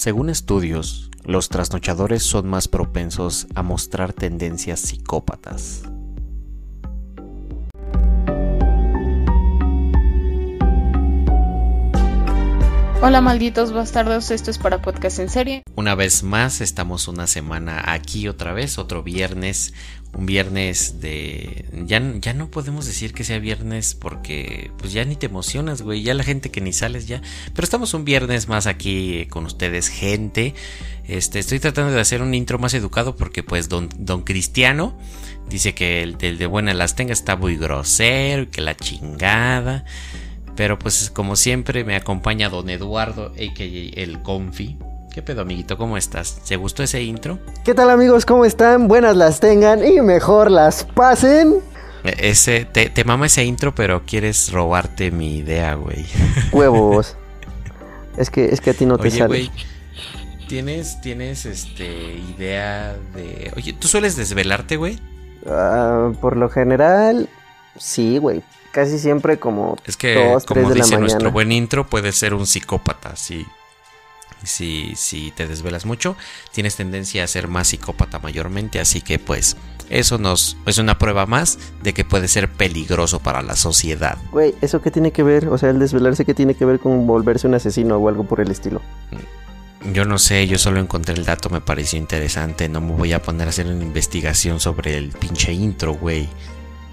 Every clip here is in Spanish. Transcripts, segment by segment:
Según estudios, los trasnochadores son más propensos a mostrar tendencias psicópatas. Hola malditos bastardos, esto es para podcast en serie. Una vez más, estamos una semana aquí otra vez, otro viernes, un viernes de... Ya, ya no podemos decir que sea viernes porque pues ya ni te emocionas, güey, ya la gente que ni sales ya. Pero estamos un viernes más aquí con ustedes, gente. Este, estoy tratando de hacer un intro más educado porque pues don, don Cristiano dice que el, el de buena las tenga está muy grosero y que la chingada. Pero pues como siempre me acompaña don Eduardo, a.k.a. el Confi. ¿Qué pedo, amiguito? ¿Cómo estás? ¿Te gustó ese intro? ¿Qué tal amigos? ¿Cómo están? Buenas las tengan y mejor las pasen. E, ese, te, te mama ese intro, pero quieres robarte mi idea, güey. Huevos. es que, es que a ti no te Oye, sale. güey, ¿tienes, tienes este, idea de... Oye, ¿tú sueles desvelarte, güey? Ah, por lo general, sí, güey. Casi siempre como Es que, como de la dice nuestro buen intro, puedes ser un psicópata. Si, si, si te desvelas mucho, tienes tendencia a ser más psicópata mayormente. Así que, pues, eso nos es una prueba más de que puede ser peligroso para la sociedad. Güey, ¿eso qué tiene que ver? O sea, el desvelarse, ¿qué tiene que ver con volverse un asesino o algo por el estilo? Yo no sé, yo solo encontré el dato, me pareció interesante. No me voy a poner a hacer una investigación sobre el pinche intro, güey.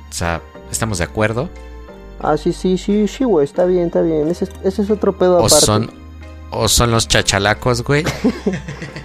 O sea, ¿estamos de acuerdo? Ah, sí, sí, sí, sí, güey, está bien, está bien. Ese, es- ese es otro pedo O aparte. son, o son los chachalacos, güey.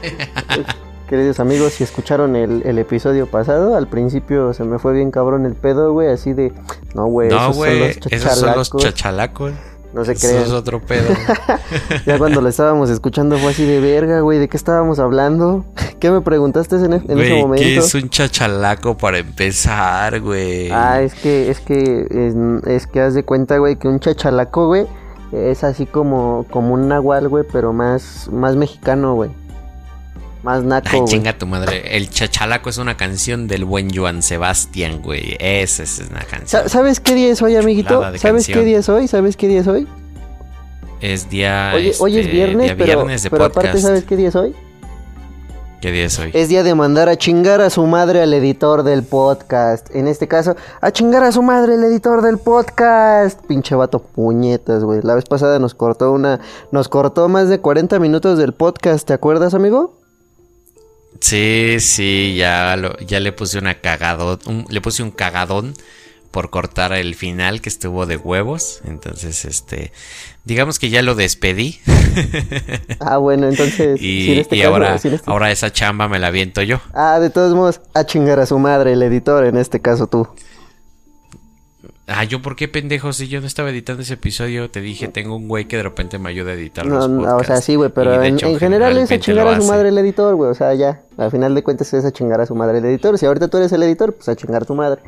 Queridos amigos, si escucharon el, el episodio pasado, al principio se me fue bien cabrón el pedo, güey, así de... No, güey, no, esos son los esos son los chachalacos. No se Eso crean. es otro pedo. Ya cuando lo estábamos escuchando fue así de verga, güey, ¿de qué estábamos hablando? ¿Qué me preguntaste en, e- ese momento? ¿qué es un chachalaco para empezar, güey? Ah, es que, es que, es, es que haz de cuenta, güey, que un chachalaco, güey, es así como, como un nahual, güey, pero más, más mexicano, güey. Más naco, Ay, chinga tu madre. El chachalaco es una canción del buen Joan Sebastián, güey. Esa es una canción. Sa- ¿Sabes qué día es hoy, amiguito? ¿Sabes canción. qué día es hoy? ¿Sabes qué día es hoy? Es día. Hoy, hoy es este, viernes, pero, viernes de pero aparte, ¿sabes qué día es hoy? ¿Qué día es hoy? Es día de mandar a chingar a su madre al editor del podcast. En este caso, a chingar a su madre el editor del podcast. Pinche vato puñetas, güey. La vez pasada nos cortó una. Nos cortó más de 40 minutos del podcast. ¿Te acuerdas, amigo? Sí, sí, ya, lo- ya le puse una cagadón. un- le puse un cagadón por cortar el final que estuvo de huevos. Entonces, este. Digamos que ya lo despedí. Ah, bueno, entonces. y este y caso, ahora, este- ahora esa chamba me la viento yo. Ah, de todos modos, a chingar a su madre el editor. En este caso, tú. Ah, yo por qué pendejo, si yo no estaba editando ese episodio, te dije, tengo un güey que de repente me ayuda a editar No, los no, o sea, podcasts. sí, güey, pero en, hecho, en general es a chingar a su madre el editor, güey. O sea, ya. Al final de cuentas es a chingar a su madre el editor. Si ahorita tú eres el editor, pues a chingar a tu madre.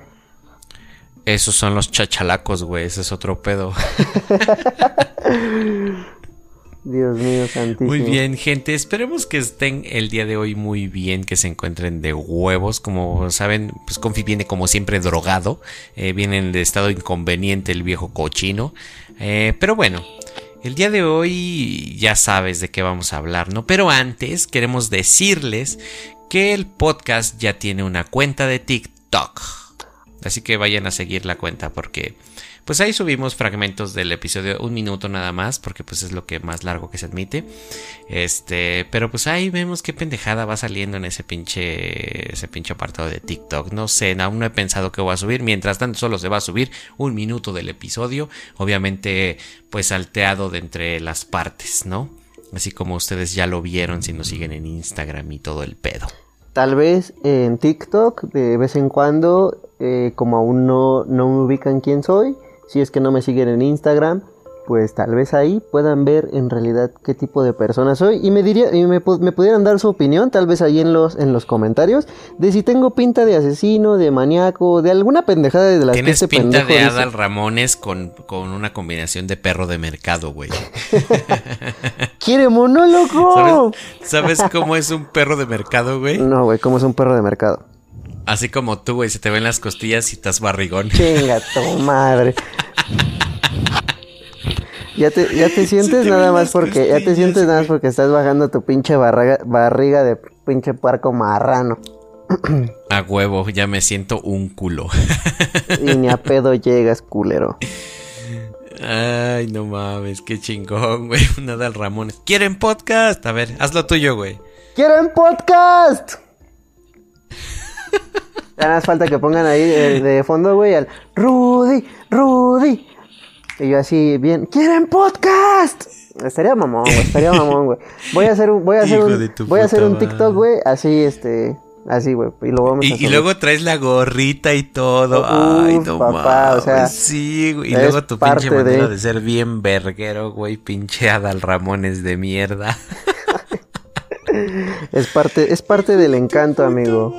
Esos son los chachalacos, güey, ese es otro pedo. Dios mío, santísimo. Muy bien, gente. Esperemos que estén el día de hoy muy bien, que se encuentren de huevos. Como saben, pues Confi viene como siempre drogado. eh, viene en el estado inconveniente el viejo cochino. Eh, pero bueno, el día de hoy ya sabes de qué vamos a hablar, ¿no? Pero antes queremos decirles que el podcast ya tiene una cuenta de TikTok. Así que vayan a seguir la cuenta porque pues ahí subimos fragmentos del episodio, un minuto nada más, porque pues es lo que más largo que se admite. Este, pero pues ahí vemos qué pendejada va saliendo en ese pinche ese pinche apartado de TikTok. No sé, aún no he pensado que voy a subir. Mientras tanto solo se va a subir un minuto del episodio, obviamente pues salteado de entre las partes, ¿no? Así como ustedes ya lo vieron si nos siguen en Instagram y todo el pedo. Tal vez en TikTok, de vez en cuando, eh, como aún no, no me ubican quién soy, si es que no me siguen en Instagram, pues tal vez ahí puedan ver en realidad qué tipo de persona soy y me diría y me, pu- me pudieran dar su opinión, tal vez ahí en los en los comentarios, de si tengo pinta de asesino, de maníaco, de alguna pendejada de las que Tienes este pinta de dice. Adal Ramones con, con una combinación de perro de mercado, güey. ¡Quiere monólogo! ¿Sabes, ¿Sabes cómo es un perro de mercado, güey? No, güey, como es un perro de mercado. Así como tú, güey, se te ven las costillas y estás barrigón. Chinga tu madre. Ya te, ya te sientes nada más porque, ya te sientes nada más porque estás bajando tu pinche barriga, barriga de pinche puerco marrano. A huevo, ya me siento un culo. y ni a pedo llegas, culero. Ay, no mames, qué chingón, güey. Nada al Ramones. ¿Quieren podcast? A ver, haz lo tuyo, güey. ¿Quieren podcast? Ya nada más falta que pongan ahí de, de fondo, güey, al Rudy, Rudy. Y yo así, bien, ¿quieren podcast? Estaría mamón, güey, estaría mamón, güey. Voy a hacer un, voy a hacer Hijo un, voy a hacer un TikTok, güey, así, este, así, güey, y lo vamos a Y, hacer. y luego traes la gorrita y todo. Ay, no papá, o sea, sí, güey. Y luego tu pinche manera de- de... ser bien verguero, güey. Pinche Adal Ramones de mierda. Es parte, es parte del encanto, amigo.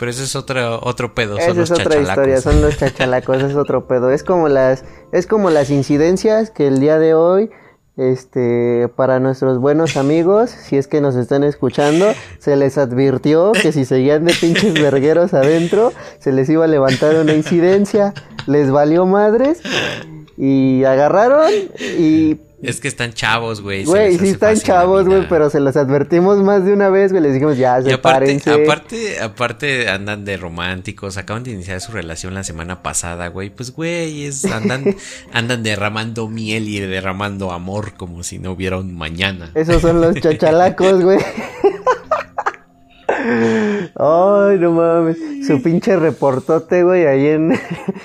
Pero eso es otro, otro pedo. Esa son los es otra chachalacos. historia, son los chachalacos, es otro pedo. Es como las, es como las incidencias que el día de hoy, este, para nuestros buenos amigos, si es que nos están escuchando, se les advirtió que si seguían de pinches vergueros adentro, se les iba a levantar una incidencia, les valió madres y agarraron y Es que están chavos, güey. Güey, sí están chavos, güey, pero se los advertimos más de una vez, güey. Les dijimos, ya, aparte, sepárense. aparte, aparte andan de románticos, acaban de iniciar su relación la semana pasada, güey. Pues güey, es, andan, andan derramando miel y derramando amor como si no hubiera un mañana. Esos son los chachalacos, güey. Ay, no mames. Su pinche reportote, güey, ahí en,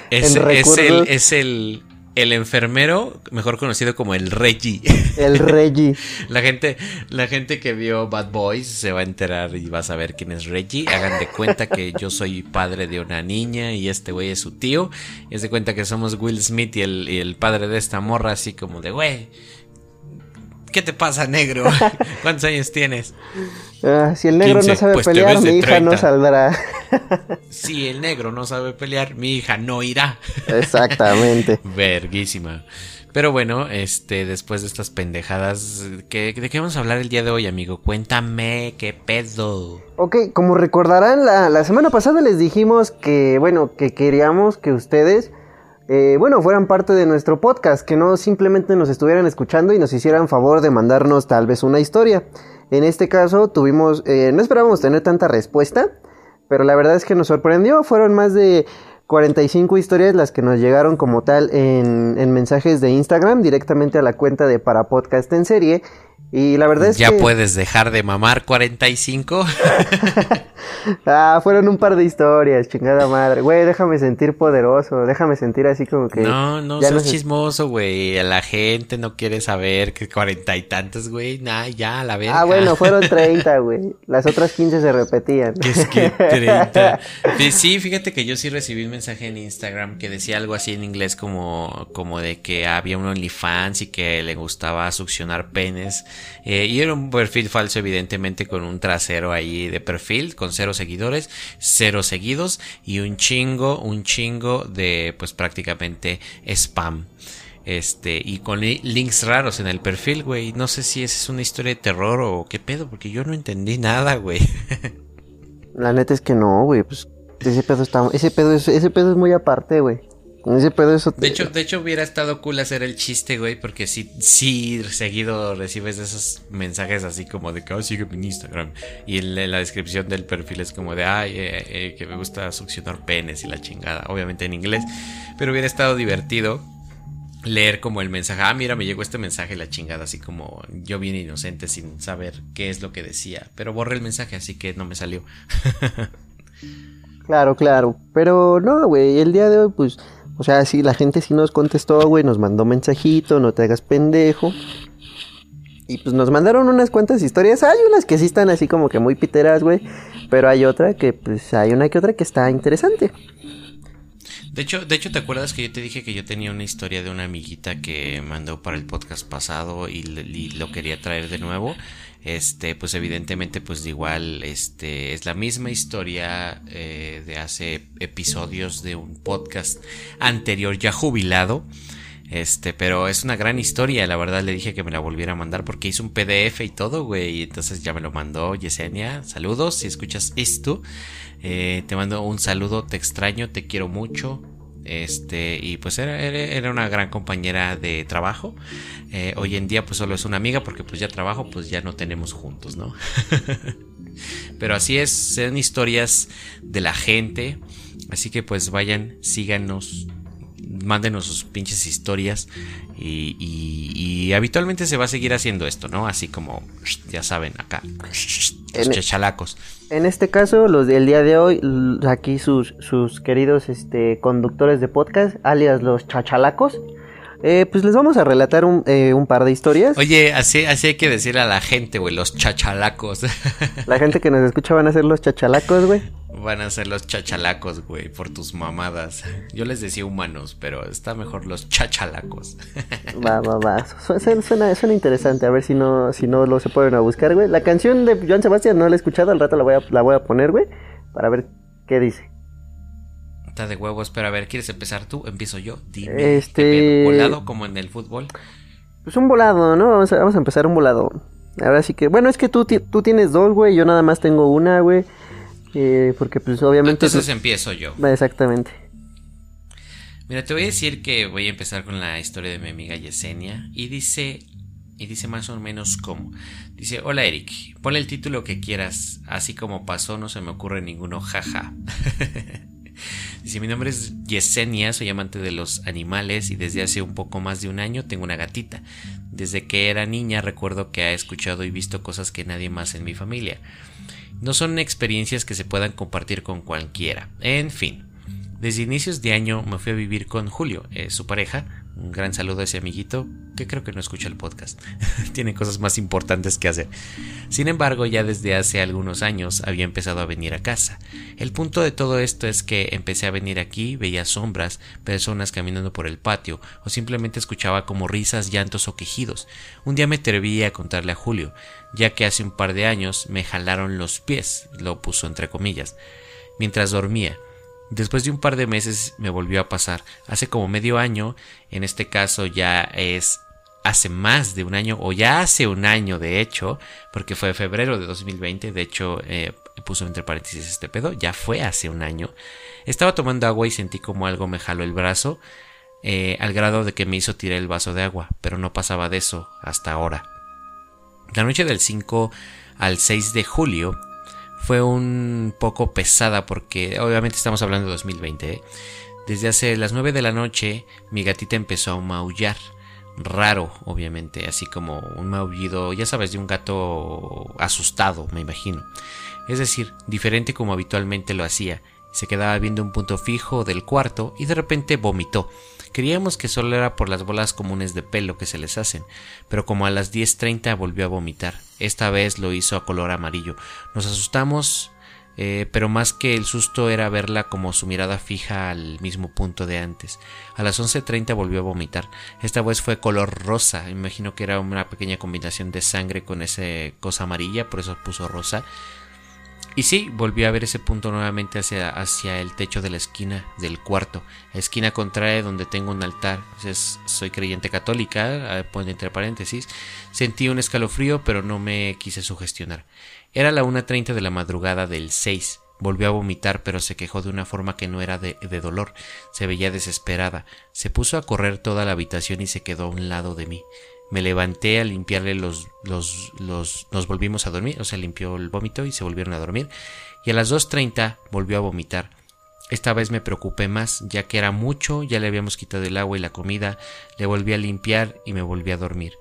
Es, en es el, es el, el enfermero, mejor conocido como el Reggie. El Reggie. La gente, la gente que vio Bad Boys se va a enterar y va a saber quién es Reggie. Hagan de cuenta que yo soy padre de una niña y este güey es su tío. Y es de cuenta que somos Will Smith y el, y el padre de esta morra, así como de, güey, ¿qué te pasa, negro? ¿Cuántos años tienes? Ah, si el negro 15, no sabe pues pelear, mi hija no 30. saldrá. Si el negro no sabe pelear, mi hija no irá. Exactamente. Verguísima. Pero bueno, este, después de estas pendejadas, ¿qué, ¿de qué vamos a hablar el día de hoy, amigo? Cuéntame qué pedo. Ok, como recordarán, la, la semana pasada les dijimos que, bueno, que queríamos que ustedes, eh, bueno, fueran parte de nuestro podcast, que no simplemente nos estuvieran escuchando y nos hicieran favor de mandarnos tal vez una historia. En este caso tuvimos, eh, no esperábamos tener tanta respuesta, pero la verdad es que nos sorprendió, fueron más de 45 historias las que nos llegaron como tal en, en mensajes de Instagram directamente a la cuenta de Para Podcast en Serie. Y la verdad es ¿Ya que... puedes dejar de mamar 45? Ah, fueron un par de historias, chingada madre. Güey, déjame sentir poderoso, déjame sentir así como que... No, no ya seas chismoso, güey. La gente no quiere saber que cuarenta y tantos, güey. Nah, ya, a la verga. Ah, bueno, fueron 30, güey. Las otras 15 se repetían. Es que 30. Sí, Sí, fíjate que yo sí recibí un mensaje en Instagram que decía algo así en inglés como, como de que había un OnlyFans y que le gustaba succionar penes. Eh, y era un perfil falso, evidentemente, con un trasero ahí de perfil, con cero seguidores, cero seguidos y un chingo, un chingo de, pues prácticamente spam. Este, y con li- links raros en el perfil, güey. No sé si esa es una historia de terror o qué pedo, porque yo no entendí nada, güey. La neta es que no, güey, pues ese pedo está... Ese pedo es, ese pedo es muy aparte, güey. Ese pedo es... De hecho, de hecho hubiera estado cool hacer el chiste, güey, porque sí, sí seguido recibes esos mensajes así como de que, oh, sígueme en Instagram. Y en la, en la descripción del perfil es como de, ay, eh, eh, que me gusta succionar penes y la chingada, obviamente en inglés. Pero hubiera estado divertido leer como el mensaje, ah, mira, me llegó este mensaje, la chingada, así como yo bien inocente sin saber qué es lo que decía. Pero borré el mensaje, así que no me salió. Claro, claro. Pero no, güey, el día de hoy, pues... O sea, sí, la gente sí nos contestó, güey, nos mandó mensajito, no te hagas pendejo. Y pues nos mandaron unas cuantas historias. Hay unas que sí están así como que muy piteras, güey. Pero hay otra que, pues, hay una que otra que está interesante. De hecho, de hecho, ¿te acuerdas que yo te dije que yo tenía una historia de una amiguita que mandó para el podcast pasado y, y lo quería traer de nuevo? Este, pues evidentemente, pues igual, este, es la misma historia eh, de hace episodios de un podcast anterior ya jubilado. Este, pero es una gran historia, la verdad le dije que me la volviera a mandar porque hizo un PDF y todo, güey, y entonces ya me lo mandó Yesenia. Saludos, si escuchas esto, eh, te mando un saludo, te extraño, te quiero mucho. Este, y pues era, era una gran compañera de trabajo. Eh, hoy en día pues solo es una amiga porque pues ya trabajo, pues ya no tenemos juntos, ¿no? Pero así es, son historias de la gente. Así que pues vayan, síganos, mándenos sus pinches historias. Y, habitualmente se va a seguir haciendo esto, ¿no? Así como, ya saben, acá, los En- chachalacos. En este caso, los del día de hoy, aquí sus, sus queridos este, conductores de podcast, alias los chachalacos, eh, pues les vamos a relatar un, eh, un par de historias. Oye, así, así hay que decirle a la gente, güey, los chachalacos. La gente que nos escucha van a ser los chachalacos, güey. Van a ser los chachalacos, güey, por tus mamadas. Yo les decía humanos, pero está mejor los chachalacos. Va, va, va. Su- Suena, suena, suena interesante. A ver si no, si no lo se pueden a buscar, güey. La canción de Joan Sebastián no la he escuchado. Al rato la voy a, la voy a poner, güey. Para ver qué dice. Está de huevos, pero a ver, ¿quieres empezar tú? Empiezo yo. Dime. Este-. ¿Volado como en el fútbol? Pues un volado, ¿no? Vamos a, vamos a empezar un volado. Ahora sí que... Bueno, es que tú, tú tienes dos, güey. Yo nada más tengo una, güey. Eh, porque pues obviamente... Entonces empiezo yo. Exactamente. Mira, te voy a decir que voy a empezar con la historia de mi amiga Yesenia. Y dice. Y dice más o menos como. Dice, hola Eric, ponle el título que quieras. Así como pasó, no se me ocurre ninguno, jaja. Dice, mi nombre es Yesenia, soy amante de los animales y desde hace un poco más de un año tengo una gatita. Desde que era niña recuerdo que ha escuchado y visto cosas que nadie más en mi familia. No son experiencias que se puedan compartir con cualquiera. En fin, desde inicios de año me fui a vivir con Julio, eh, su pareja. Un gran saludo a ese amiguito que creo que no escucha el podcast. Tiene cosas más importantes que hacer. Sin embargo, ya desde hace algunos años había empezado a venir a casa. El punto de todo esto es que empecé a venir aquí, veía sombras, personas caminando por el patio, o simplemente escuchaba como risas, llantos o quejidos. Un día me atreví a contarle a Julio, ya que hace un par de años me jalaron los pies, lo puso entre comillas, mientras dormía. Después de un par de meses me volvió a pasar. Hace como medio año, en este caso ya es hace más de un año, o ya hace un año de hecho, porque fue febrero de 2020, de hecho eh, puso entre paréntesis este pedo, ya fue hace un año. Estaba tomando agua y sentí como algo me jaló el brazo, eh, al grado de que me hizo tirar el vaso de agua, pero no pasaba de eso hasta ahora. La noche del 5 al 6 de julio fue un poco pesada porque obviamente estamos hablando de 2020. ¿eh? Desde hace las 9 de la noche mi gatita empezó a maullar. Raro, obviamente, así como un maullido, ya sabes, de un gato asustado, me imagino. Es decir, diferente como habitualmente lo hacía. Se quedaba viendo un punto fijo del cuarto y de repente vomitó. Creíamos que solo era por las bolas comunes de pelo que se les hacen, pero como a las 10.30 volvió a vomitar. Esta vez lo hizo a color amarillo. Nos asustamos, eh, pero más que el susto era verla como su mirada fija al mismo punto de antes. A las 11.30 volvió a vomitar. Esta vez fue color rosa. Imagino que era una pequeña combinación de sangre con esa cosa amarilla, por eso puso rosa. Y sí, volvió a ver ese punto nuevamente hacia, hacia el techo de la esquina del cuarto, esquina contraria donde tengo un altar. Soy creyente católica, pone entre paréntesis. Sentí un escalofrío, pero no me quise sugestionar. Era la 1.30 de la madrugada del 6. Volvió a vomitar, pero se quejó de una forma que no era de, de, dolor. Se veía desesperada. Se puso a correr toda la habitación y se quedó a un lado de mí. Me levanté a limpiarle los, los, los... Nos volvimos a dormir, o sea, limpió el vómito y se volvieron a dormir. Y a las 2.30 volvió a vomitar. Esta vez me preocupé más, ya que era mucho, ya le habíamos quitado el agua y la comida, le volví a limpiar y me volví a dormir.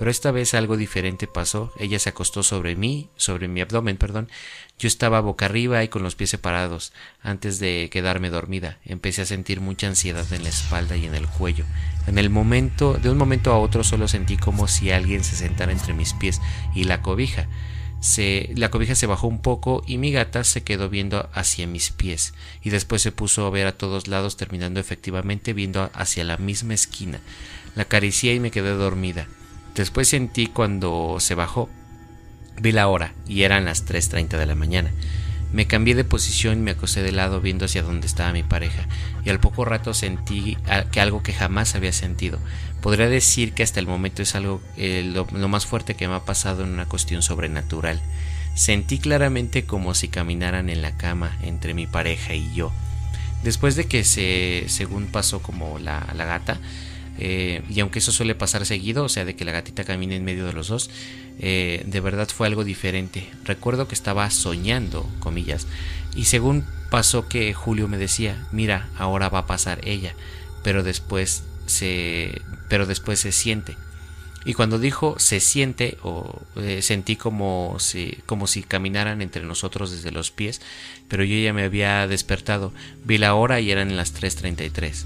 Pero esta vez algo diferente pasó. Ella se acostó sobre mí, sobre mi abdomen, perdón. Yo estaba boca arriba y con los pies separados. Antes de quedarme dormida, empecé a sentir mucha ansiedad en la espalda y en el cuello. En el momento, de un momento a otro, solo sentí como si alguien se sentara entre mis pies y la cobija. Se, la cobija se bajó un poco y mi gata se quedó viendo hacia mis pies y después se puso a ver a todos lados terminando efectivamente viendo hacia la misma esquina. La acaricié y me quedé dormida. Después sentí cuando se bajó. Vi la hora y eran las 3.30 de la mañana. Me cambié de posición y me acosté de lado viendo hacia donde estaba mi pareja y al poco rato sentí que algo que jamás había sentido. Podría decir que hasta el momento es algo eh, lo, más fuerte que me ha pasado en una cuestión sobrenatural. Sentí claramente como si caminaran en la cama entre mi pareja y yo. Después de que se, según pasó como la gata, eh, y aunque eso suele pasar seguido, o sea, de que la gatita camine en medio de los dos, eh, de verdad fue algo diferente. Recuerdo que estaba soñando, comillas, y según pasó que Julio me decía, mira, ahora va a pasar ella, pero después se, pero después se siente. Y cuando dijo se siente o eh, sentí como si, como si caminaran entre nosotros desde los pies, pero yo ya me había despertado. Vi la hora y eran las 3.33.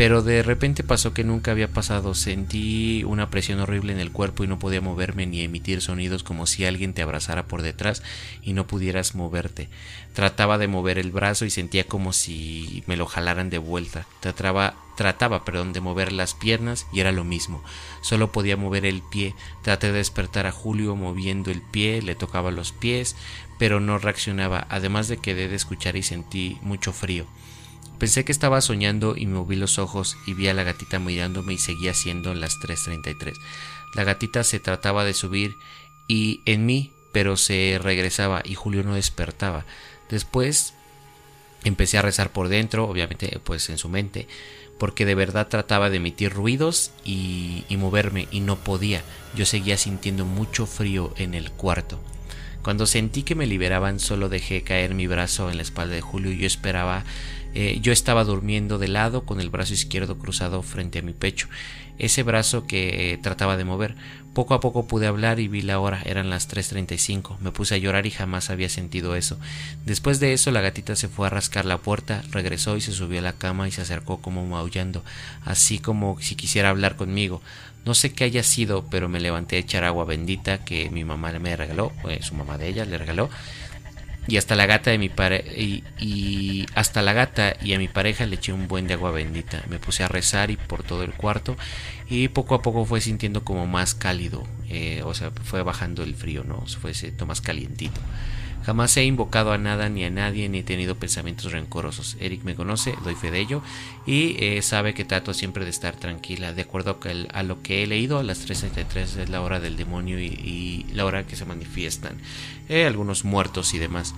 Pero de repente pasó que nunca había pasado. Sentí una presión horrible en el cuerpo y no podía moverme ni emitir sonidos como si alguien te abrazara por detrás y no pudieras moverte. Trataba de mover el brazo y sentía como si me lo jalaran de vuelta. Trataba, trataba, perdón, de mover las piernas y era lo mismo. Solo podía mover el pie. Traté de despertar a Julio moviendo el pie, le tocaba los pies, pero no reaccionaba. Además de que de escuchar y sentí mucho frío. Pensé que estaba soñando y me moví los ojos y vi a la gatita mirándome y seguía siendo las 3.33. La gatita se trataba de subir y en mí, pero se regresaba y Julio no despertaba. Después empecé a rezar por dentro, obviamente pues en su mente, porque de verdad trataba de emitir ruidos y, y moverme y no podía. Yo seguía sintiendo mucho frío en el cuarto. Cuando sentí que me liberaban solo dejé caer mi brazo en la espalda de Julio y yo esperaba eh, yo estaba durmiendo de lado con el brazo izquierdo cruzado frente a mi pecho, ese brazo que trataba de mover. Poco a poco pude hablar y vi la hora, eran las 3.35. Me puse a llorar y jamás había sentido eso. Después de eso la gatita se fue a rascar la puerta, regresó y se subió a la cama y se acercó como maullando, así como si quisiera hablar conmigo. No sé qué haya sido, pero me levanté a echar agua bendita que mi mamá me regaló, eh, su mamá de ella le regaló y hasta la gata de mi pare y, hasta la gata y a mi pareja le eché un buen de agua bendita. Me puse a rezar y por todo el cuarto y poco a poco fue sintiendo como más cálido, eh, o sea, fue bajando el frío, no, fue siendo más calientito. Jamás he invocado a nada ni a nadie ni he tenido pensamientos rencorosos. Eric me conoce, doy fe de ello y eh, sabe que trato siempre de estar tranquila. De acuerdo a, lo que he leído, a las 3.33 es la hora del demonio y, la hora que se manifiestan eh, algunos muertos y demás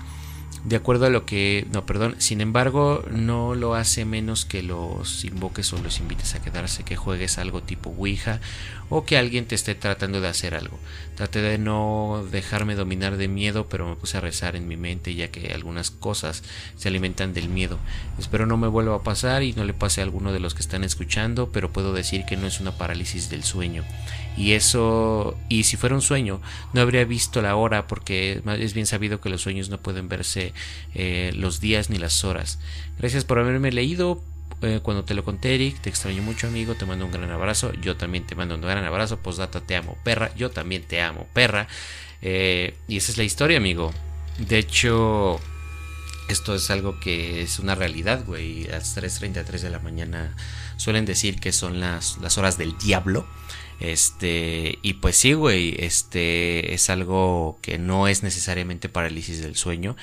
de acuerdo a lo que no perdón sin embargo no lo hace menos que los invoques o los invites a quedarse que juegues algo tipo ouija o que alguien te esté tratando de hacer algo. Traté de no dejarme dominar de miedo pero me puse a rezar en mi mente ya que algunas cosas se alimentan del miedo. Espero no me vuelva a pasar y no le pase a alguno de los que están escuchando pero puedo decir que no es una parálisis del sueño. Y eso y si fuera un sueño no habría visto la hora porque es bien sabido que los sueños no pueden verse eh, los días ni las horas. Gracias por haberme leído. Eh, cuando te lo conté Eric te extraño mucho amigo. Te mando un gran abrazo. Yo también te mando un gran abrazo. Postdata te amo perra. Yo también te amo perra. Eh, y esa es la historia amigo. De hecho esto es algo que es una realidad, güey. A las 3.33 de la mañana suelen decir que son las, las horas del diablo. Este, y pues sí, güey, este es algo que no es necesariamente parálisis del sueño,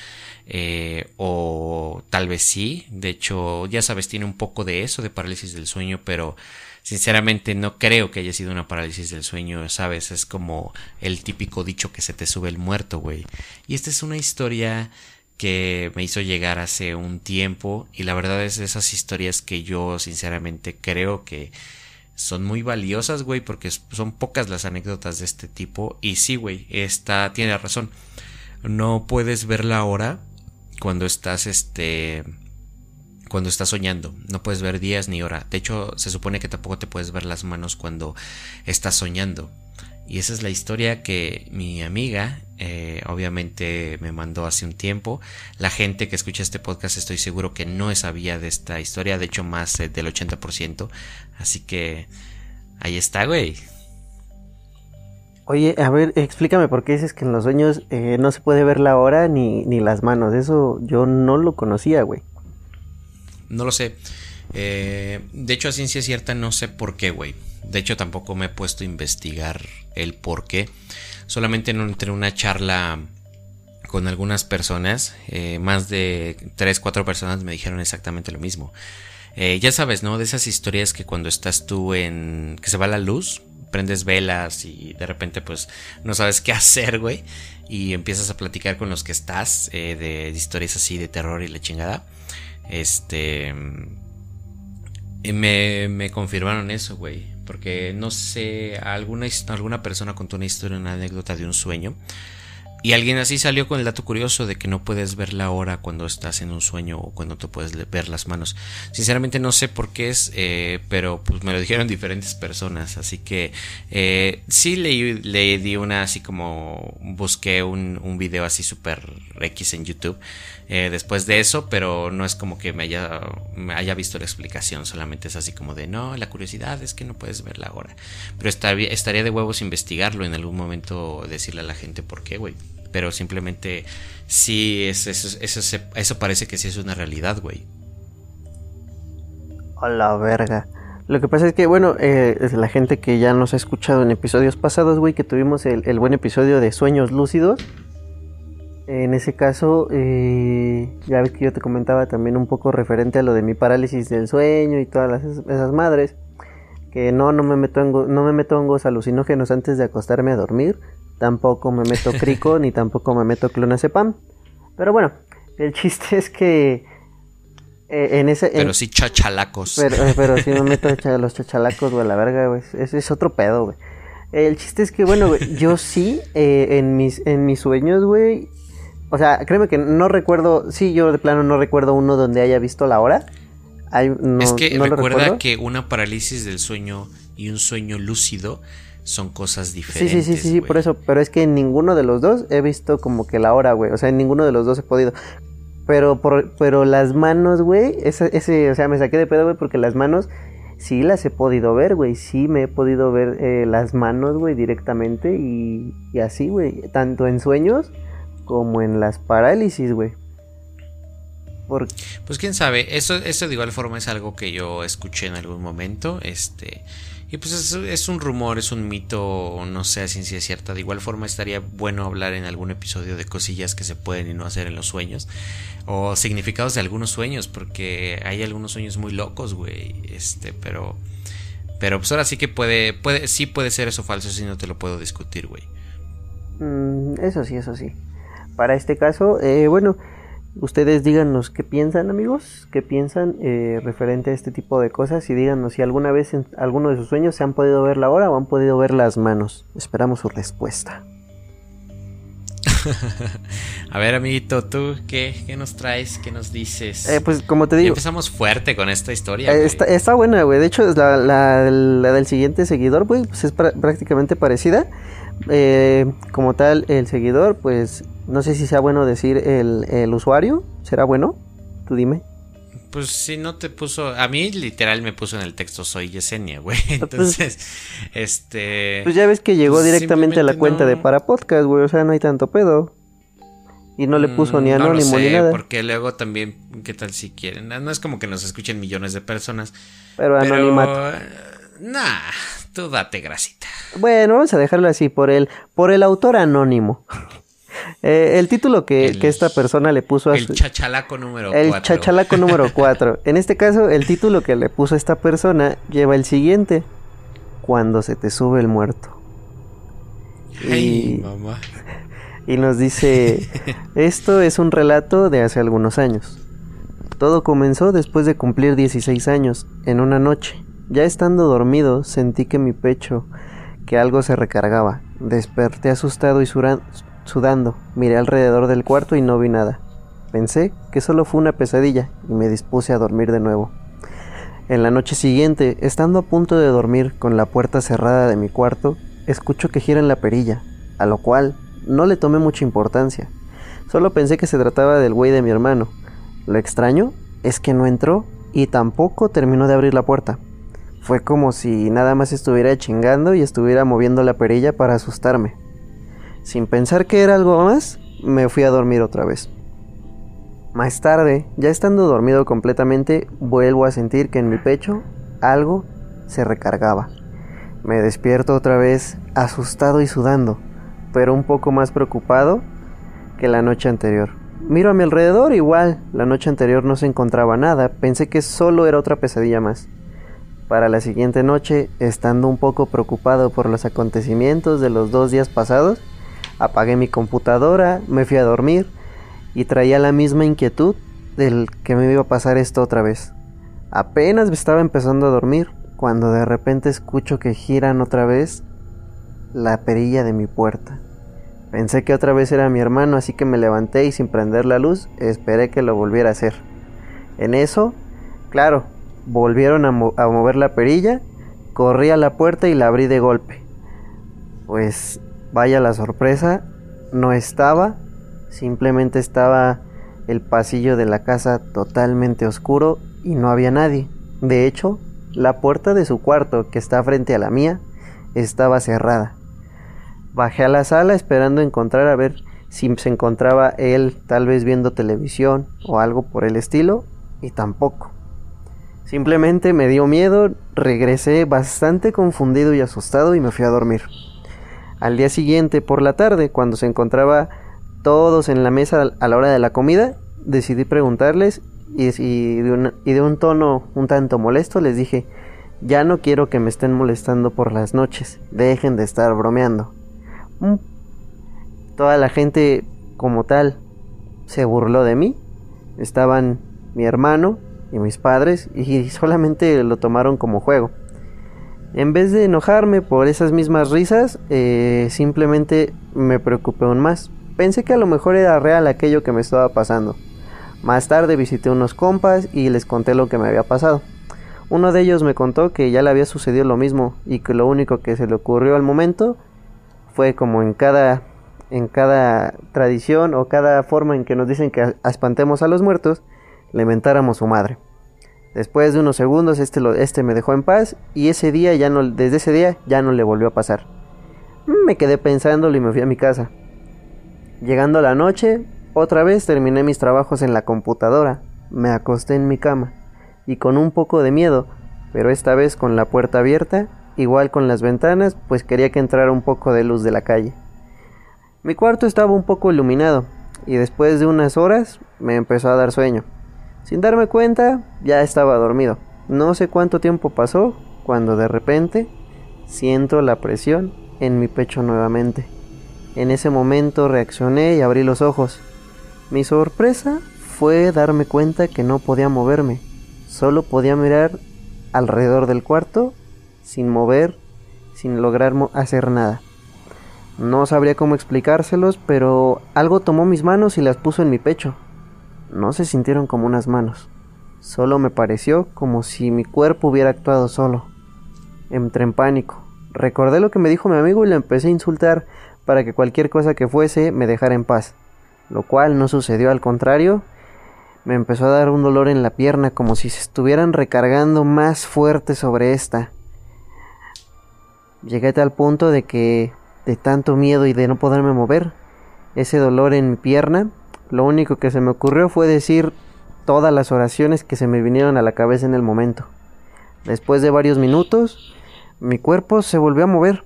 eh, o tal vez sí, de hecho, ya sabes, tiene un poco de eso, de parálisis del sueño, pero sinceramente no creo que haya sido una parálisis del sueño, sabes, es como el típico dicho que se te sube el muerto, güey. Y esta es una historia que me hizo llegar hace un tiempo y la verdad es de esas historias que yo sinceramente creo que son muy valiosas, güey, porque son pocas las anécdotas de este tipo. Y sí, güey, esta tiene razón. No puedes ver la hora cuando estás, este, cuando estás soñando. No puedes ver días ni hora. De hecho, se supone que tampoco te puedes ver las manos cuando estás soñando. Y esa es la historia que mi amiga eh, obviamente me mandó hace un tiempo. La gente que escucha este podcast estoy seguro que no sabía de esta historia, de hecho más eh, del 80%. Así que ahí está, güey. Oye, a ver, explícame por qué dices que en los sueños eh, no se puede ver la hora ni, ni las manos. Eso yo no lo conocía, güey. No lo sé. de hecho, a ciencia cierta no sé por qué, güey. De hecho, tampoco me he puesto a investigar el por qué. Solamente entre una charla con algunas personas, eh, más de 3, 4 personas me dijeron exactamente lo mismo. Eh, ya sabes, ¿no? De esas historias que cuando estás tú en... que se va la luz, prendes velas y de repente pues no sabes qué hacer, güey. Y empiezas a platicar con los que estás eh, de historias así de terror y la chingada. Este. Me, me confirmaron eso, güey. Porque no sé, alguna, alguna persona contó una historia, una anécdota de un sueño y alguien así salió con el dato curioso de que no puedes ver la hora cuando estás en un sueño o cuando te puedes ver las manos. Sinceramente no sé por qué es, eh, pero pues me lo dijeron diferentes personas. Así que eh, sí leí, le di una así como busqué un, video así super X en YouTube eh, después de eso, pero no es como que me haya, haya visto la explicación. Solamente es así como de no, la curiosidad es que no puedes ver la hora. Pero estaría, estaría de huevos investigarlo en algún momento, decirle a la gente por qué, güey pero simplemente sí, es, eso, eso, parece que sí es una realidad, güey. A la verga. Lo que pasa es que, bueno, eh, es la gente que ya nos ha escuchado en episodios pasados, güey, que tuvimos el, buen episodio de sueños lúcidos. En ese caso, eh, ya ves que yo te comentaba también un poco referente a lo de mi parálisis del sueño y todas esas madres. Que no, no me meto en, no me meto hongos alucinógenos antes de acostarme a dormir tampoco me meto crico, ni tampoco me meto clonazepam. Pero bueno, el chiste es que eh, en ese... Pero sí chachalacos. Pero, eh, pero sí me meto los chachalacos, güey, la verga, güey. Ese es otro pedo, güey. El chiste es que, bueno, güey, yo sí, eh, en, mis, en mis sueños, güey... O sea, créeme que no recuerdo... Sí, yo de plano no recuerdo uno donde haya visto la hora. es que recuerda que una parálisis del sueño y un sueño lúcido son cosas diferentes. Sí, sí, sí, sí, por eso. Pero es que en ninguno de los dos he visto como que la hora, güey. O sea, en ninguno de los dos he podido. Pero, por, pero las manos, güey, ese, ese, o sea, me saqué de pedo, güey, porque las manos sí las he podido ver, güey. Sí me he podido ver eh, las manos, güey, directamente. Y, y así, güey. Tanto en sueños como en las parálisis, güey. Pues quién sabe, eso, eso de igual forma es algo que yo escuché en algún momento. Este. Y pues es, un rumor, es un mito, no sé si es cierta. De igual forma estaría bueno hablar en algún episodio de cosillas que se pueden y no hacer en los sueños. O significados de algunos sueños, porque hay algunos sueños muy locos, güey. Este, pero... Pero pues ahora sí que puede, puede, sí puede ser eso falso, si no te lo puedo discutir, güey. Mm, eso sí, eso sí. Para este caso, eh, bueno, Ustedes díganos qué piensan amigos, qué piensan eh, referente a este tipo de cosas y díganos si alguna vez en alguno de sus sueños se han podido ver la hora o han podido ver las manos. Esperamos su respuesta. a ver amiguito, ¿tú qué, qué, nos traes? ¿Qué nos dices? Eh, pues como te digo... empezamos fuerte con esta historia. Eh, está, buena, güey. De hecho, la, la, la, del siguiente seguidor, pues, pues es prácticamente parecida. como tal, el seguidor, pues no sé si sea bueno decir el, usuario. ¿Será bueno? Tú dime. Pues si no te puso, a mí literal me puso en el texto soy Yesenia, güey. Ah, pues, Entonces, este... Pues ya ves que llegó pues, directamente a la cuenta de para podcast, güey, o sea, no hay tanto pedo. Y no le mm, puso ni anónimo ni nada. Porque luego también, ¿qué tal si quieren? No es como que nos escuchen millones de personas. Pero, anonimato. Nah, tú date grasita. Bueno, vamos a dejarlo así, por el, por el autor anónimo. Eh, el título que, esta persona le puso a el chachalaco número 4. El chachalaco número 4. En este caso, el título que le puso a esta persona lleva el siguiente. Cuando se te sube el muerto. Ay, mamá. Y nos dice, esto es un relato de hace algunos años. Todo comenzó después de cumplir 16 años, en una noche. Ya estando dormido, sentí que mi pecho, que algo se recargaba. Desperté asustado y Sudando, miré alrededor del cuarto y no vi nada. Pensé que solo fue una pesadilla y me dispuse a dormir de nuevo. En la noche siguiente, estando a punto de dormir con la puerta cerrada de mi cuarto, escucho que giran la perilla, a lo cual no le tomé mucha importancia. Solo pensé que se trataba del güey de mi hermano. Lo extraño es que no entró y tampoco terminó de abrir la puerta. Fue como si nada más estuviera chingando y estuviera moviendo la perilla para asustarme. Sin pensar que era algo más, me fui a dormir otra vez. Más tarde, ya estando dormido completamente, vuelvo a sentir que en mi pecho algo se recargaba. Me despierto otra vez, asustado y sudando, pero un poco más preocupado que la noche anterior. Miro a mi alrededor igual, la noche anterior no se encontraba nada, pensé que solo era otra pesadilla más. Para la siguiente noche, estando un poco preocupado por los acontecimientos de los dos días pasados, Apagué mi computadora, me fui a dormir y traía la misma inquietud del que me iba a pasar esto otra vez. Apenas me estaba empezando a dormir cuando de repente escucho que giran otra vez la perilla de mi puerta. Pensé que otra vez era mi hermano, así que me levanté y sin prender la luz esperé que lo volviera a hacer. En eso, claro, volvieron a, mover la perilla, corrí a la puerta y la abrí de golpe. Pues vaya la sorpresa, no estaba, simplemente estaba el pasillo de la casa totalmente oscuro y no había nadie. De hecho, la puerta de su cuarto, que está frente a la mía, estaba cerrada. Bajé a la sala esperando encontrar a ver si se encontraba él tal vez viendo televisión o algo por el estilo, y tampoco. Simplemente me dio miedo, regresé bastante confundido y asustado y me fui a dormir. Al día siguiente, por la tarde, cuando se encontraba todos en la mesa a la hora de la comida, decidí preguntarles y, de, un, tono un tanto molesto les dije, ya no quiero que me estén molestando por las noches, dejen de estar bromeando. Mm. Toda la gente como tal se burló de mí, estaban mi hermano, y mis padres y solamente lo tomaron como juego. En vez de enojarme por esas mismas risas, eh, simplemente me preocupé aún más. Pensé que a lo mejor era real aquello que me estaba pasando. Más tarde visité unos compas y les conté lo que me había pasado. Uno de ellos me contó que ya le había sucedido lo mismo y que lo único que se le ocurrió al momento fue como en cada en cada tradición o cada forma en que nos dicen que espantemos a los muertos, le mentáramos su madre. Después de unos segundos este, lo, este me dejó en paz y ese día ya no, desde ese día ya no le volvió a pasar. Me quedé pensándolo y me fui a mi casa. Llegando la noche, otra vez terminé mis trabajos en la computadora, me acosté en mi cama y con un poco de miedo, pero esta vez con la puerta abierta, igual con las ventanas, pues quería que entrara un poco de luz de la calle. Mi cuarto estaba un poco iluminado y después de unas horas me empezó a dar sueño. Sin darme cuenta, ya estaba dormido. No sé cuánto tiempo pasó cuando de repente siento la presión en mi pecho nuevamente. En ese momento reaccioné y abrí los ojos. Mi sorpresa fue darme cuenta que no podía moverme. Solo podía mirar alrededor del cuarto sin mover, sin lograr hacer nada. No sabría cómo explicárselos, pero algo tomó mis manos y las puso en mi pecho. No se sintieron como unas manos. Solo me pareció como si mi cuerpo hubiera actuado solo. Entré en pánico. Recordé lo que me dijo mi amigo y le empecé a insultar para que cualquier cosa que fuese me dejara en paz. Lo cual no sucedió, al contrario, me empezó a dar un dolor en la pierna como si se estuvieran recargando más fuerte sobre esta. Llegué a tal punto de que, de tanto miedo y de no poderme mover, ese dolor en mi pierna lo único que se me ocurrió fue decir todas las oraciones que se me vinieron a la cabeza en el momento. Después de varios minutos, mi cuerpo se volvió a mover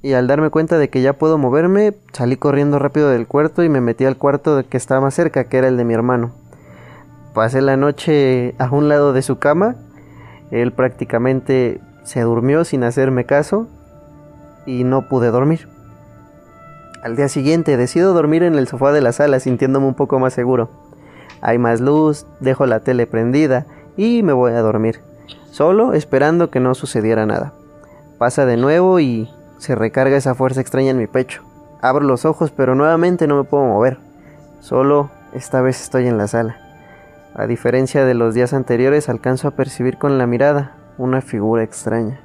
y al darme cuenta de que ya puedo moverme, salí corriendo rápido del cuarto y me metí al cuarto que estaba más cerca, que era el de mi hermano. Pasé la noche a un lado de su cama, él prácticamente se durmió sin hacerme caso y no pude dormir. Al día siguiente decido dormir en el sofá de la sala sintiéndome un poco más seguro. Hay más luz, dejo la tele prendida y me voy a dormir, solo esperando que no sucediera nada. Pasa de nuevo y se recarga esa fuerza extraña en mi pecho. Abro los ojos pero nuevamente no me puedo mover. Solo esta vez estoy en la sala. A diferencia de los días anteriores alcanzo a percibir con la mirada una figura extraña,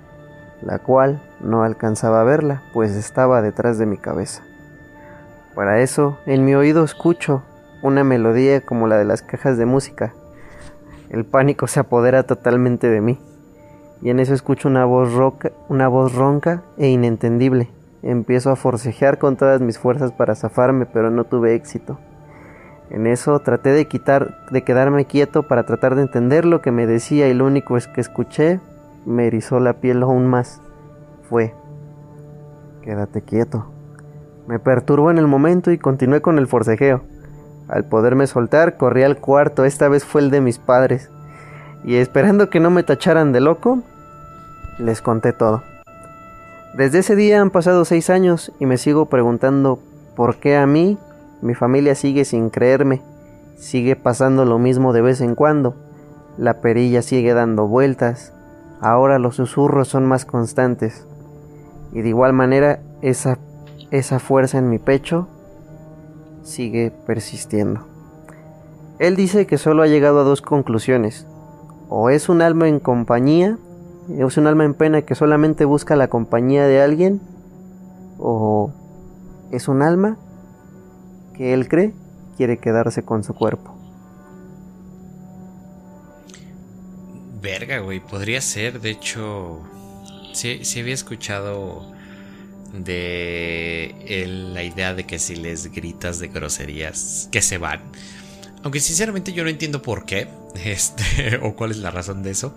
la cual no alcanzaba a verla, pues estaba detrás de mi cabeza. Para eso, en mi oído escucho una melodía como la de las cajas de música. El pánico se apodera totalmente de mí. Y en eso escucho una voz, roca, una voz ronca e inentendible. Empiezo a forcejear con todas mis fuerzas para zafarme, pero no tuve éxito. En eso traté de quitar, de quedarme quieto para tratar de entender lo que me decía y lo único es que escuché me erizó la piel aún más. Fue, quédate quieto. Me perturbó en el momento y continué con el forcejeo. Al poderme soltar, corrí al cuarto, esta vez fue el de mis padres, y esperando que no me tacharan de loco, les conté todo. Desde ese día han pasado seis años y me sigo preguntando por qué a mí mi familia sigue sin creerme, Sigue pasando lo mismo de vez en cuando. La perilla sigue dando vueltas. Ahora los susurros son más constantes. Y de igual manera esa, esa fuerza en mi pecho sigue persistiendo. Él dice que solo ha llegado a dos conclusiones. O es un alma en compañía, es un alma en pena que solamente busca la compañía de alguien, o es un alma que él cree quiere quedarse con su cuerpo. Verga, güey, podría ser, de hecho, sí, sí había escuchado de la idea de que si les gritas de groserías, que se van. Aunque sinceramente yo no entiendo por qué, este, o cuál es la razón de eso.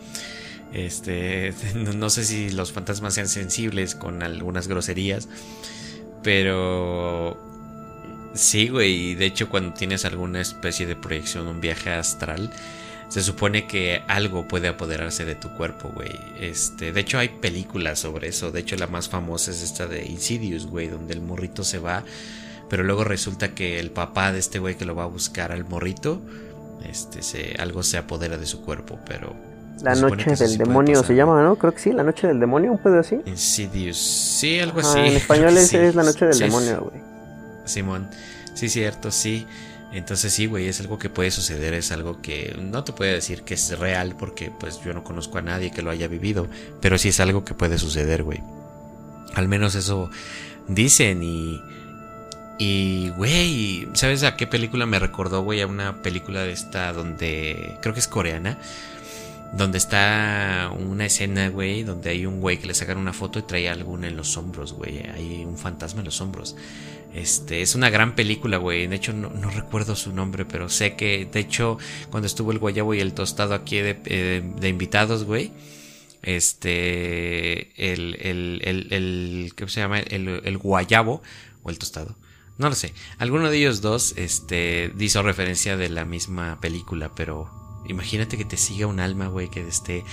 Este, no sé si los fantasmas sean sensibles con algunas groserías, pero sí, güey, de hecho cuando tienes alguna especie de proyección, un viaje astral, se supone que algo puede apoderarse de tu cuerpo, güey. Este, de hecho hay películas sobre eso. De hecho la más famosa es esta de Insidious, güey, donde el morrito se va, pero luego resulta que el papá de este güey que lo va a buscar al morrito, este, se, algo se apodera de su cuerpo, pero la noche del demonio se llama, ¿no? Creo que sí, la noche del demonio, un pedo así. Insidious, sí, algo así. En español es, es la noche del demonio, güey. Simón, sí, cierto, sí. Entonces sí, güey, es algo que puede suceder, es algo que no te puede decir que es real porque pues yo no conozco a nadie que lo haya vivido, pero sí es algo que puede suceder, güey. Al menos eso dicen y... Y, güey, ¿sabes a qué película me recordó, güey? A una película de esta donde... Creo que es coreana. Donde está una escena, güey, donde hay un güey que le sacan una foto y trae algo en los hombros, güey. Hay un fantasma en los hombros. Este, es una gran película, güey. De hecho, no, recuerdo su nombre, pero sé que, de hecho, cuando estuvo el guayabo y el tostado aquí de, eh, invitados, güey. Este, el, el, el, el, ¿qué se llama? El, el guayabo o el tostado. No lo sé. Alguno de ellos dos, este, hizo referencia de la misma película, pero imagínate que te siga un alma, güey, que esté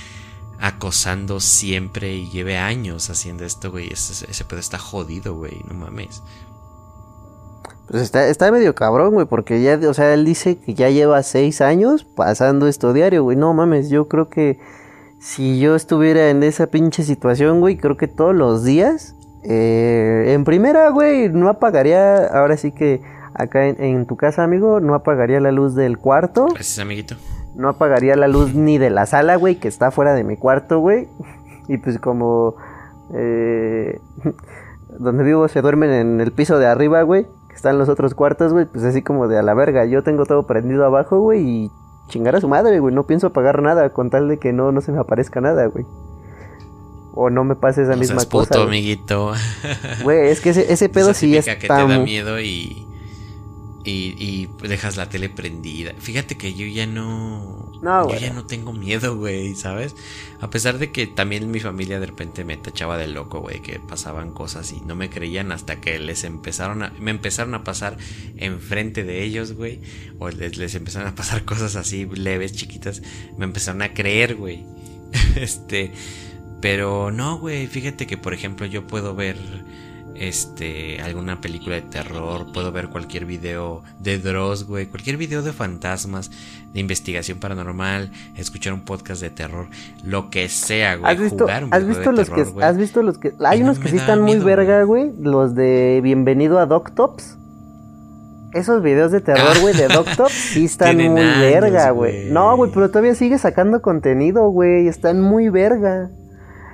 acosando siempre y lleve años haciendo esto, güey. Ese, ese pedo está jodido, güey, no mames. Pues está, está medio cabrón, güey, porque ya, o sea, él dice que ya lleva seis años pasando esto diario, güey. No mames, yo creo que si yo estuviera en esa pinche situación, güey, creo que todos los días, eh, en primera, güey, no apagaría, ahora sí que acá en, tu casa, amigo, no apagaría la luz del cuarto. Gracias, amiguito. No apagaría la luz ni de la sala, güey, que está fuera de mi cuarto, güey. Y pues como... Eh, donde vivo se duermen en el piso de arriba, güey están los otros cuartos, güey, pues así como de a la verga. Yo tengo todo prendido abajo, güey, y chingar a su madre, güey. No pienso pagar nada con tal de que no, no se me aparezca nada, güey. O no me pase esa misma cosa. puto, amiguito. Güey, es que ese, ese pedo sí es. que te da miedo y y, dejas la tele prendida. Fíjate que yo ya no. No, yo ya no tengo miedo, güey, ¿sabes? A pesar de que también mi familia de repente me tachaba de loco, güey, que pasaban cosas y no me creían hasta que les empezaron a. Me empezaron a pasar enfrente de ellos, güey. O les, les empezaron a pasar cosas así leves, chiquitas. Me empezaron a creer, güey. este. Pero no, güey, fíjate que por ejemplo yo puedo ver este, alguna película de terror, puedo ver cualquier video de Dross, güey, cualquier video de fantasmas, de investigación paranormal, escuchar un podcast de terror, lo que sea, güey, ¿Has visto, ¿has visto los que, ¿Has visto los que, hay unos que sí están muy verga, güey, los de Bienvenido a Doctops? Esos videos de terror, güey, de Doctops sí están muy verga, güey. No, güey, pero todavía sigue sacando contenido, güey, están muy verga.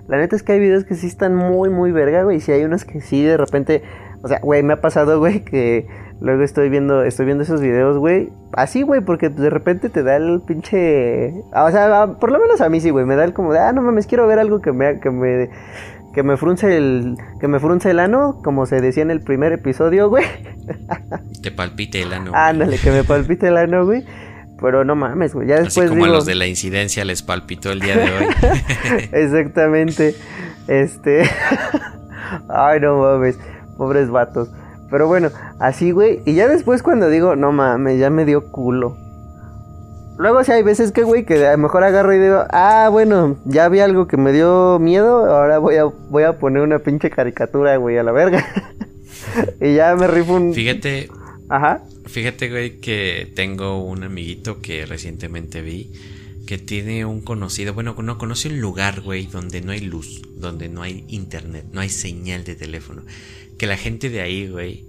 La neta es que hay videos que sí están muy, muy verga, güey. Y sí hay unos que sí de repente. O sea, güey, me ha pasado, güey, que luego estoy viendo, estoy viendo esos videos, güey. Así, güey, porque de repente te da el pinche. Ah, o sea, ah, por lo menos a mí sí, güey. Me da el como de, ah, no mames, quiero ver algo que me, que me, que me frunce el, que me frunce el ano, como se decía en el primer episodio, güey. Te palpite el ano. Ándale, que me palpite el ano, güey. Pero no mames, güey. Ya después. Así como a los de la incidencia les palpitó el día de hoy. Exactamente. Este. Ay, no mames. Pobres vatos. Pero bueno, así, güey. Y ya después cuando digo, no mames, ya me dio culo. Luego sí hay veces que, güey, que a lo mejor agarro y digo, ah, bueno, ya vi algo que me dio miedo, ahora voy a, voy a poner una pinche caricatura, güey, a la verga. y ya me rifo un... Fíjate, Ajá. Fíjate, güey, que tengo un amiguito que recientemente vi que tiene un conocido, bueno, no conoce un lugar, güey, donde no hay luz, donde no hay internet, no hay señal de teléfono. Que la gente de ahí, güey,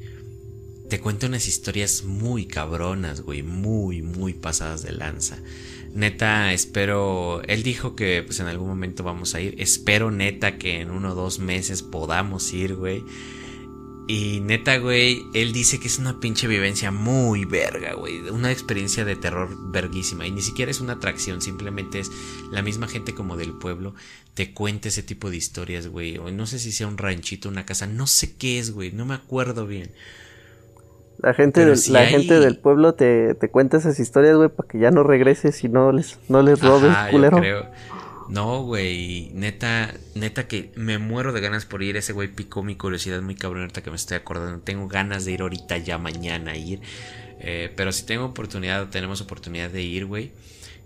te cuenta unas historias muy cabronas, güey, muy, muy pasadas de lanza. Neta, espero, él dijo que pues en algún momento vamos a ir, espero neta que en uno o dos meses podamos ir, güey. Y neta, güey, él dice que es una pinche vivencia muy verga, güey. Una experiencia de terror verguísima. Y ni siquiera es una atracción, simplemente es la misma gente como del pueblo te cuenta ese tipo de historias, güey. O no sé si sea un ranchito, una casa, no sé qué es, güey. No me acuerdo bien. La gente, del, la gente del pueblo te, te cuenta esas historias, güey, para que ya no regreses y no les, no les robes, culero. creo. No, güey, neta, neta que me muero de ganas por ir. Ese güey picó mi curiosidad muy cabrón que me estoy acordando. Tengo ganas de ir ahorita ya mañana a ir. Eh, pero si tengo oportunidad, tenemos oportunidad de ir, güey.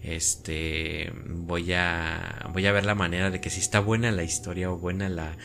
Este, voy a, voy a ver la manera de que si está buena la historia o buena la,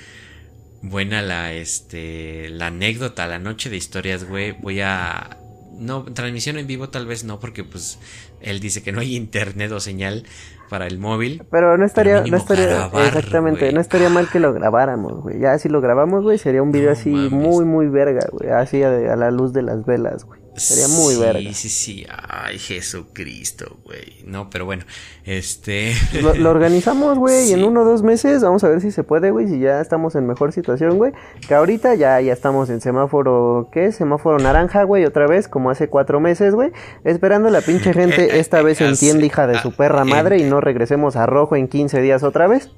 buena la, este, la anécdota, la noche de historias, güey. Voy a, no, transmisión en vivo tal vez no, porque pues él dice que no hay internet o señal para el móvil. Pero no estaría, no estaría, exactamente, no estaría mal que lo grabáramos, güey. Ya si lo grabamos, güey, sería un video así muy, muy verga, güey. Así a, a, la luz de las velas, güey. Sería muy sí, verga. Sí, sí, sí. Ay, Jesucristo, güey. No, pero bueno, este. Lo, organizamos, güey, y en uno o dos meses vamos a ver si se puede, güey, si ya estamos en mejor situación, güey. Que ahorita ya, ya estamos en semáforo, ¿qué? Semáforo naranja, güey, otra vez, como hace cuatro meses, güey. Esperando la pinche gente eh, esta eh, vez entiende, hija de su perra madre, y no regresemos a rojo en 15 días otra vez.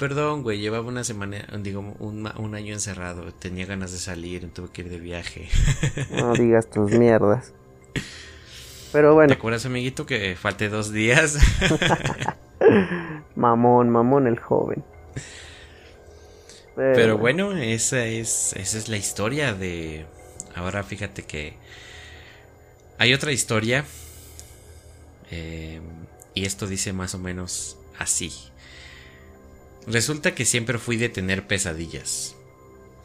Perdón, güey, llevaba una semana, digo, un, un, año encerrado. Tenía ganas de salir, tuve que ir de viaje. No digas tus mierdas. Pero bueno. ¿Te acuerdas, amiguito, que falté dos días? mamón, mamón el joven. Pero, bueno, esa es, esa es la historia de... Ahora fíjate que hay otra historia. Eh, y esto dice más o menos así. Resulta que siempre fui de tener pesadillas.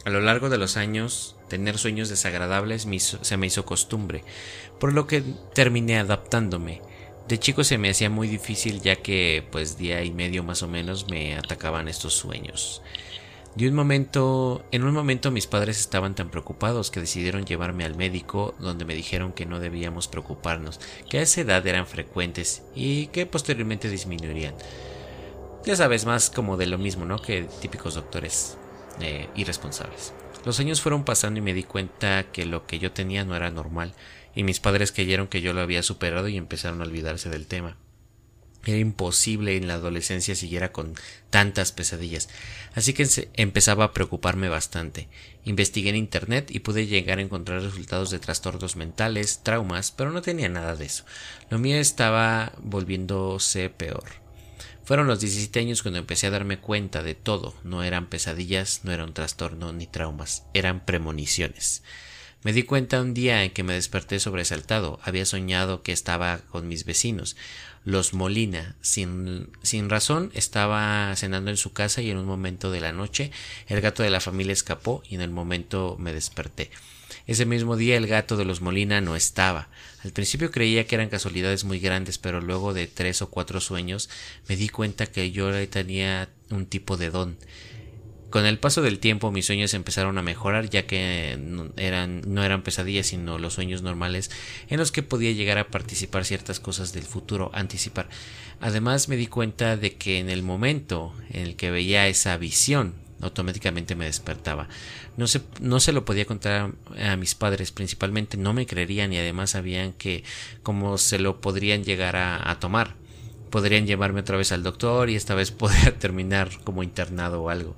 A lo largo de los años, tener sueños desagradables se me hizo costumbre, por lo que terminé adaptándome. De chico se me hacía muy difícil ya que, pues día y medio más o menos, me atacaban estos sueños. De un momento, en un momento mis padres estaban tan preocupados que decidieron llevarme al médico donde me dijeron que no debíamos preocuparnos, que a esa edad eran frecuentes y que posteriormente disminuirían. Ya sabes, más como de lo mismo, ¿no? Que típicos doctores eh, irresponsables. Los años fueron pasando y me di cuenta que lo que yo tenía no era normal, y mis padres creyeron que yo lo había superado y empezaron a olvidarse del tema. Era imposible en la adolescencia siguiera con tantas pesadillas, así que empezaba a preocuparme bastante. Investigué en internet y pude llegar a encontrar resultados de trastornos mentales, traumas, pero no tenía nada de eso. Lo mío estaba volviéndose peor. Fueron los 17 años cuando empecé a darme cuenta de todo. No eran pesadillas, no era un trastorno ni traumas, eran premoniciones. Me di cuenta un día en que me desperté sobresaltado. Había soñado que estaba con mis vecinos, los Molina. Sin, sin razón estaba cenando en su casa y en un momento de la noche el gato de la familia escapó y en el momento me desperté. Ese mismo día el gato de los Molina no estaba. Al principio creía que eran casualidades muy grandes, pero luego de tres o cuatro sueños me di cuenta que yo tenía un tipo de don. Con el paso del tiempo mis sueños empezaron a mejorar ya que no eran, no eran pesadillas sino los sueños normales en los que podía llegar a participar ciertas cosas del futuro, anticipar. Además me di cuenta de que en el momento en el que veía esa visión automáticamente me despertaba. No se, no se lo podía contar a, mis padres, principalmente no me creerían y además sabían que como se lo podrían llegar a, tomar. Podrían llevarme otra vez al doctor y esta vez poder terminar como internado o algo.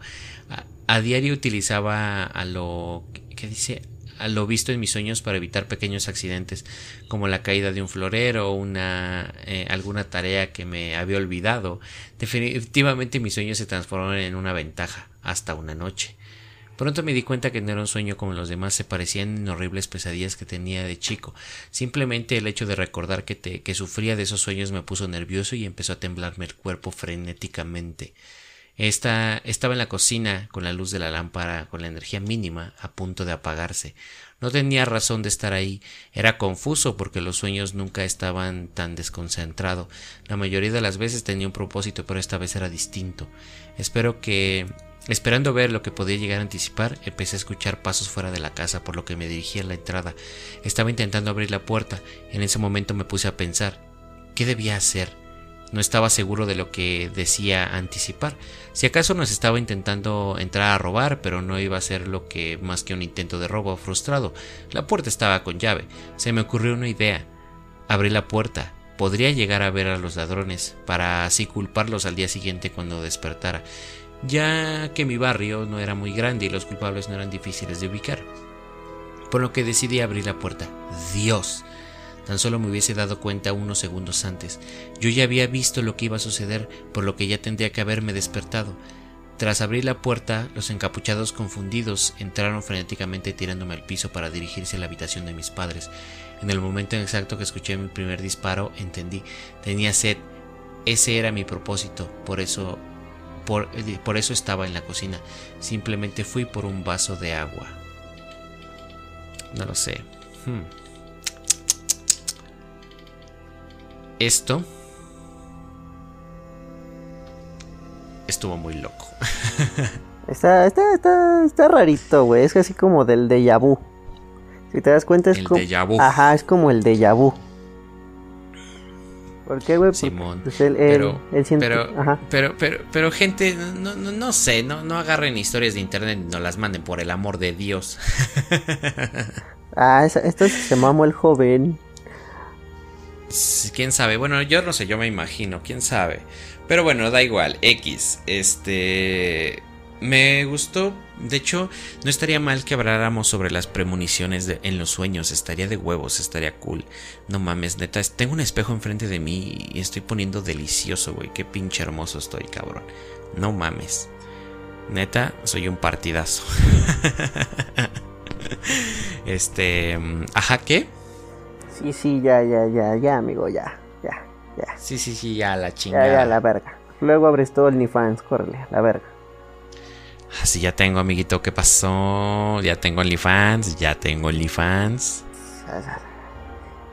A, diario utilizaba a lo que dice lo visto en mis sueños para evitar pequeños accidentes como la caída de un florero o una eh, alguna tarea que me había olvidado. Definitivamente mis sueños se transformaron en una ventaja hasta una noche. Pronto me di cuenta que no era un sueño como los demás, se parecían en horribles pesadillas que tenía de chico. Simplemente el hecho de recordar que, que sufría de esos sueños me puso nervioso y empezó a temblarme el cuerpo frenéticamente. Esta, estaba en la cocina con la luz de la lámpara, con la energía mínima, a punto de apagarse. No tenía razón de estar ahí. Era confuso porque los sueños nunca estaban tan desconcentrado. La mayoría de las veces tenía un propósito, pero esta vez era distinto. Espero que Esperando ver lo que podía llegar a anticipar, empecé a escuchar pasos fuera de la casa, por lo que me dirigí a la entrada. Estaba intentando abrir la puerta. En ese momento me puse a pensar, ¿qué debía hacer? No estaba seguro de lo que decía anticipar. Si acaso nos estaba intentando entrar a robar, pero no iba a ser lo que más que un intento de robo frustrado. La puerta estaba con llave. Se me ocurrió una idea. Abrí la puerta. Podría llegar a ver a los ladrones, para así culparlos al día siguiente cuando despertara ya que mi barrio no era muy grande y los culpables no eran difíciles de ubicar. Por lo que decidí abrir la puerta. Dios. Tan solo me hubiese dado cuenta unos segundos antes. Yo ya había visto lo que iba a suceder, por lo que ya tendría que haberme despertado. Tras abrir la puerta, los encapuchados confundidos entraron frenéticamente tirándome al piso para dirigirse a la habitación de mis padres. En el momento exacto que escuché mi primer disparo, entendí. Tenía sed. Ese era mi propósito, por eso eh, por, eso estaba en la cocina. Simplemente fui por un vaso de agua. No lo sé. Hmm. Esto estuvo muy loco. está, está, está, está rarito, güey. Es casi como del déjà vu. Si te das cuenta es como... Ajá, es como el déjà vu. ¿Por qué, güey? Simón. Pues pero, pero, pero, pero, gente, no, no, no sé, no, no agarren historias de internet y no las manden por el amor de Dios. ah, esto se mamó el joven. Quién sabe, bueno, yo no sé, yo me imagino, quién sabe. Pero bueno, da igual, X. Este. Me gustó, de hecho, no estaría mal que habláramos sobre las premoniciones en los sueños, estaría de huevos, estaría cool. No mames, neta, tengo un espejo enfrente de mí y estoy poniendo delicioso, güey, qué pinche hermoso estoy, cabrón. No mames. Neta, soy un partidazo. este, ajá, ¿qué? Sí, sí, ya, ya, ya, ya, amigo, ya, ya, ya. Sí, sí, sí, ya, la chingada. Ya, ya, la verga. Luego abres todo el OnlyFans, córrele, la verga. Así ya tengo, amiguito, ¿qué pasó? Ya tengo OnlyFans, ya tengo OnlyFans.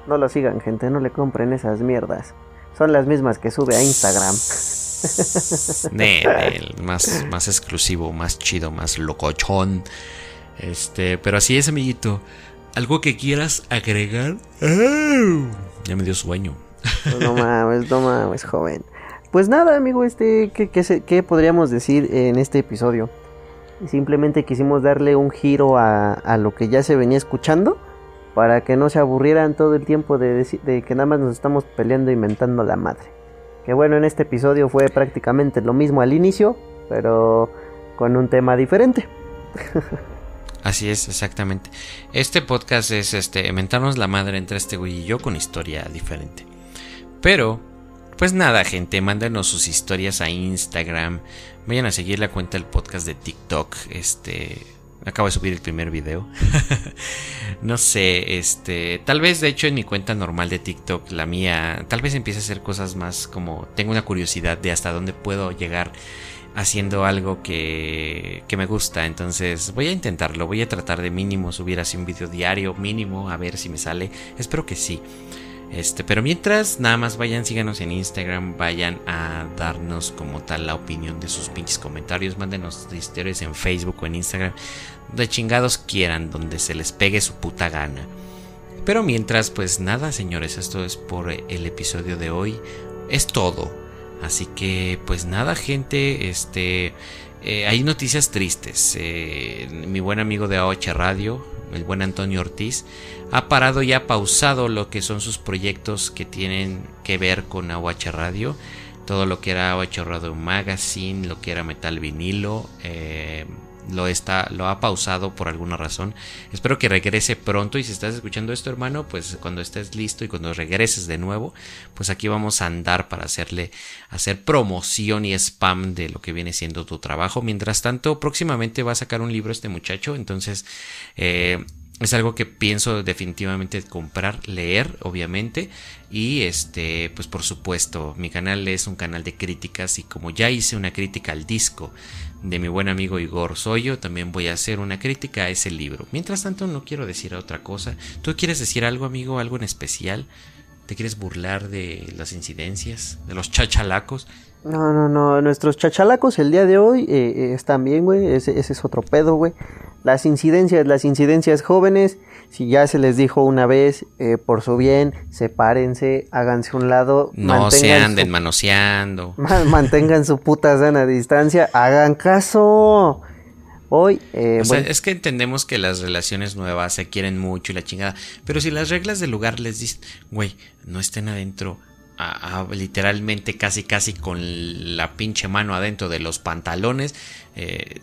No lo sigan, gente, no le compren esas mierdas. Son las mismas que sube a Instagram. más, más exclusivo, más chido, más locochón. Este, pero así es, amiguito. ¿Algo que quieras agregar? ya me dio sueño. no mames, no mames, joven. Pues nada, amigo, este, ¿qué, qué podríamos decir en este episodio? Simplemente quisimos darle un giro a, lo que ya se venía escuchando para que no se aburrieran todo el tiempo de, de, que nada más nos estamos peleando e inventando la madre. Que bueno, en este episodio fue prácticamente lo mismo al inicio, pero con un tema diferente. Así es, exactamente. Este podcast es este, inventarnos la madre entre este güey y yo con historia diferente. Pero, pues nada, gente, mándanos sus historias a Instagram, Vayan a seguir la cuenta del podcast de TikTok. Este. Acabo de subir el primer video. no sé, este. Tal vez, de hecho, en mi cuenta normal de TikTok, la mía, tal vez empiece a hacer cosas más como. Tengo una curiosidad de hasta dónde puedo llegar haciendo algo que, que me gusta. Entonces, voy a intentarlo. Voy a tratar de mínimo subir así un video diario, mínimo, a ver si me sale. Espero que sí. Este, pero mientras, nada más vayan, síganos en Instagram, vayan a darnos como tal la opinión de sus pinches comentarios, mándenos historias en Facebook o en Instagram, de chingados quieran, donde se les pegue su puta gana. Pero mientras, pues nada, señores, esto es por el episodio de hoy. Es todo. Así que, pues nada, gente, este, eh, hay noticias tristes. Eh, mi buen amigo de AOH Radio, el buen Antonio Ortiz, ha parado y ha pausado lo que son sus proyectos que tienen que ver con AOH Radio. Todo lo que era AOH Radio Magazine, lo que era Metal Vinilo, eh, lo, está, lo ha pausado por alguna razón. Espero que regrese pronto y si estás escuchando esto hermano, pues cuando estés listo y cuando regreses de nuevo, pues aquí vamos a andar para hacerle, hacer promoción y spam de lo que viene siendo tu trabajo. Mientras tanto, próximamente va a sacar un libro este muchacho, entonces... Eh, es algo que pienso definitivamente comprar, leer, obviamente. Y este, pues por supuesto, mi canal es un canal de críticas y como ya hice una crítica al disco de mi buen amigo Igor Soyo, también voy a hacer una crítica a ese libro. Mientras tanto, no quiero decir otra cosa. ¿Tú quieres decir algo, amigo? ¿Algo en especial? ¿Te quieres burlar de las incidencias? ¿De los chachalacos? No, no, no. Nuestros chachalacos el día de hoy eh, eh, están bien, güey. Ese, ese es otro pedo, güey. Las incidencias, las incidencias jóvenes, si ya se les dijo una vez, eh, por su bien, sepárense, háganse un lado. No se anden manoseando. Mantengan su puta sana distancia, hagan caso. Hoy, eh, o sea, es que entendemos que las relaciones nuevas se quieren mucho y la chingada, pero si las reglas del lugar les dicen, güey, no estén adentro, literalmente casi casi con la pinche mano adentro de los pantalones. Eh,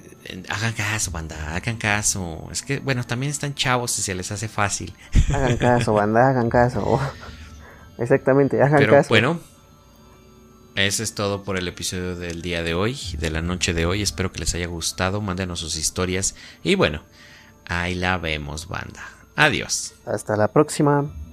hagan caso, banda, hagan caso. Es que, bueno, también están chavos y se les hace fácil. Hagan caso, banda, hagan caso. Exactamente, hagan Pero, Bueno, eso es todo por el episodio del día de hoy, de la noche de hoy. Espero que les haya gustado. Mándenos sus historias. Y bueno, ahí la vemos, banda. Adiós. Hasta la próxima.